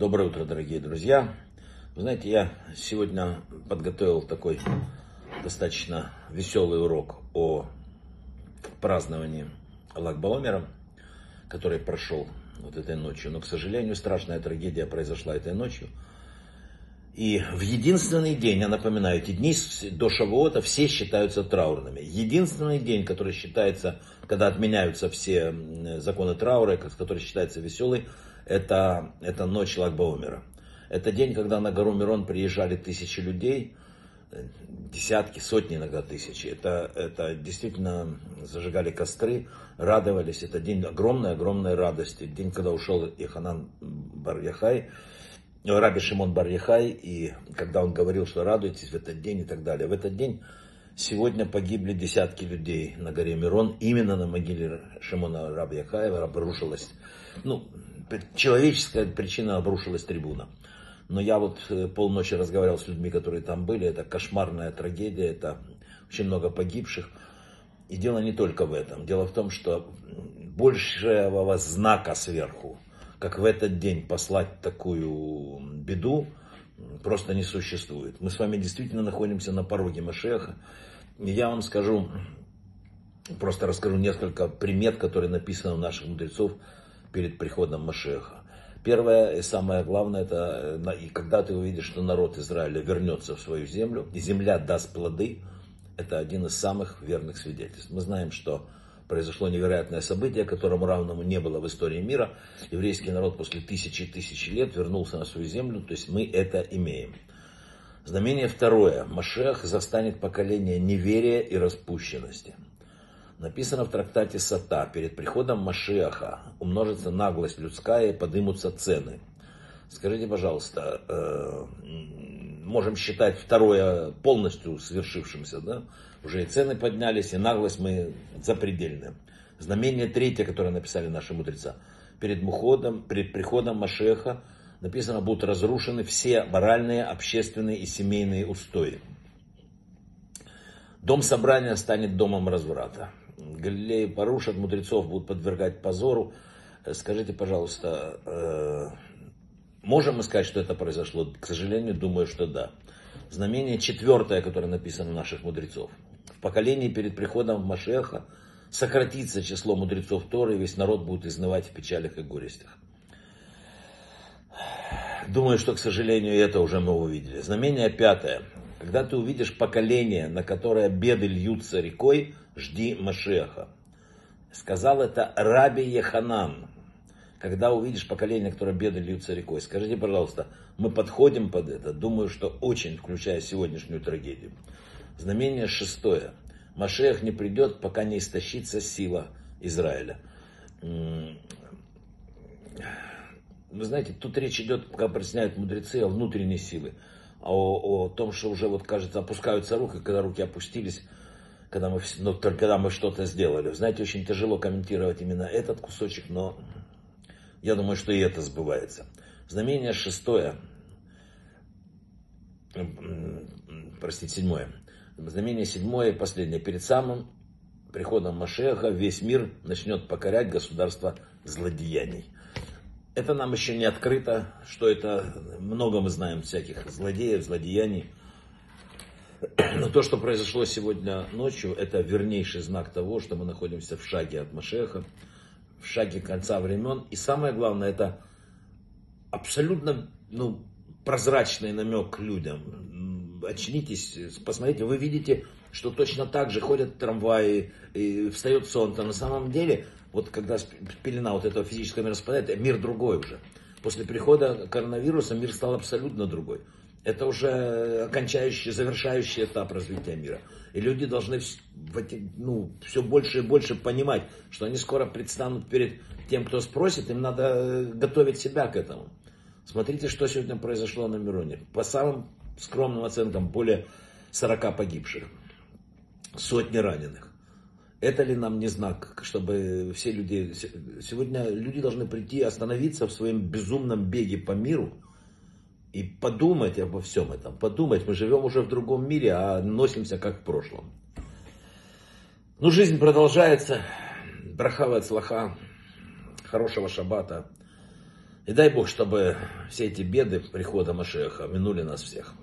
Доброе утро, дорогие друзья. Вы знаете, я сегодня подготовил такой достаточно веселый урок о праздновании Лагбаомера, который прошел вот этой ночью. Но, к сожалению, страшная трагедия произошла этой ночью. И в единственный день, я напоминаю, эти дни до Шавуота все считаются траурными. Единственный день, который считается, когда отменяются все законы траура, который считается веселый, это, это ночь Лагбаумера. Это день, когда на гору Мирон приезжали тысячи людей, десятки, сотни иногда тысячи. Это, это действительно зажигали костры, радовались. Это день огромной-огромной радости. День, когда ушел Иханан Бар-Яхай, Раби Шимон Бар-Яхай, и когда он говорил, что радуйтесь в этот день и так далее. В этот день сегодня погибли десятки людей на горе Мирон. Именно на могиле Шимона Раби Яхаева обрушилась, ну, человеческая причина обрушилась трибуна. Но я вот э, полночи разговаривал с людьми, которые там были. Это кошмарная трагедия, это очень много погибших. И дело не только в этом. Дело в том, что большего знака сверху, как в этот день послать такую беду, просто не существует. Мы с вами действительно находимся на пороге Машеха. И я вам скажу, просто расскажу несколько примет, которые написаны у наших мудрецов перед приходом Машеха. Первое и самое главное, это э, и когда ты увидишь, что народ Израиля вернется в свою землю, и земля даст плоды, это один из самых верных свидетельств. Мы знаем, что произошло невероятное событие, которому равному не было в истории мира. Еврейский народ после тысячи и тысячи лет вернулся на свою землю, то есть мы это имеем. Знамение второе. Машех застанет поколение неверия и распущенности. Написано в трактате Сата, перед приходом Машиаха умножится наглость людская и подымутся цены. Скажите, пожалуйста, э, можем считать второе полностью свершившимся, да? Уже и цены поднялись, и наглость мы запредельны. Знамение третье, которое написали наши мудреца. Перед, муходом, перед приходом Машеха написано, будут разрушены все моральные, общественные и семейные устои. Дом собрания станет домом разврата. Галилеи порушат, мудрецов будут подвергать позору. Э, скажите, пожалуйста, э, можем мы сказать, что это произошло? К сожалению, думаю, что да. Знамение четвертое, которое написано у наших мудрецов. В поколении перед приходом в Машеха сократится число мудрецов Торы, и весь народ будет изнывать в печалях и горестях. Думаю, что, к сожалению, это уже мы увидели. Знамение пятое. Когда ты увидишь поколение, на которое беды льются рекой, жди Машеха. Сказал это Раби Еханан. Когда увидишь поколение, которое беды льются рекой, скажите, пожалуйста, мы подходим под это? Думаю, что очень, включая сегодняшнюю трагедию. Знамение шестое. Машех не придет, пока не истощится сила Израиля. Вы знаете, тут речь идет, как объясняют мудрецы, о внутренней силе. О, о том, что уже, вот кажется, опускаются руки, когда руки опустились, когда мы, ну, когда мы что-то сделали. Знаете, очень тяжело комментировать именно этот кусочек, но я думаю, что и это сбывается. Знамение шестое, простите, седьмое. Знамение седьмое, последнее. Перед самым приходом Машеха весь мир начнет покорять государство злодеяний. Это нам еще не открыто, что это, много мы знаем всяких злодеев, злодеяний. Но то, что произошло сегодня ночью, это вернейший знак того, что мы находимся в шаге от Машеха, в шаге конца времен. И самое главное, это абсолютно ну, прозрачный намек людям. Очнитесь, посмотрите, вы видите, что точно так же ходят трамваи, и встает солнце. На самом деле, вот когда пелена вот этого физического мира спадает, мир другой уже. После прихода коронавируса мир стал абсолютно другой. Это уже окончающий, завершающий этап развития мира. И люди должны ну, все больше и больше понимать, что они скоро предстанут перед тем, кто спросит, им надо э, готовить себя к этому. Смотрите, что сегодня произошло на Мироне. По самым скромным оценкам, более 40 погибших, сотни раненых. Это ли нам не знак, чтобы все люди... Сегодня люди должны прийти, остановиться в своем безумном беге по миру, и подумать обо всем этом, подумать, мы живем уже в другом мире, а носимся как в прошлом. Ну, жизнь продолжается, брахава слаха, хорошего шаббата. И дай Бог, чтобы все эти беды прихода Машеха минули нас всех.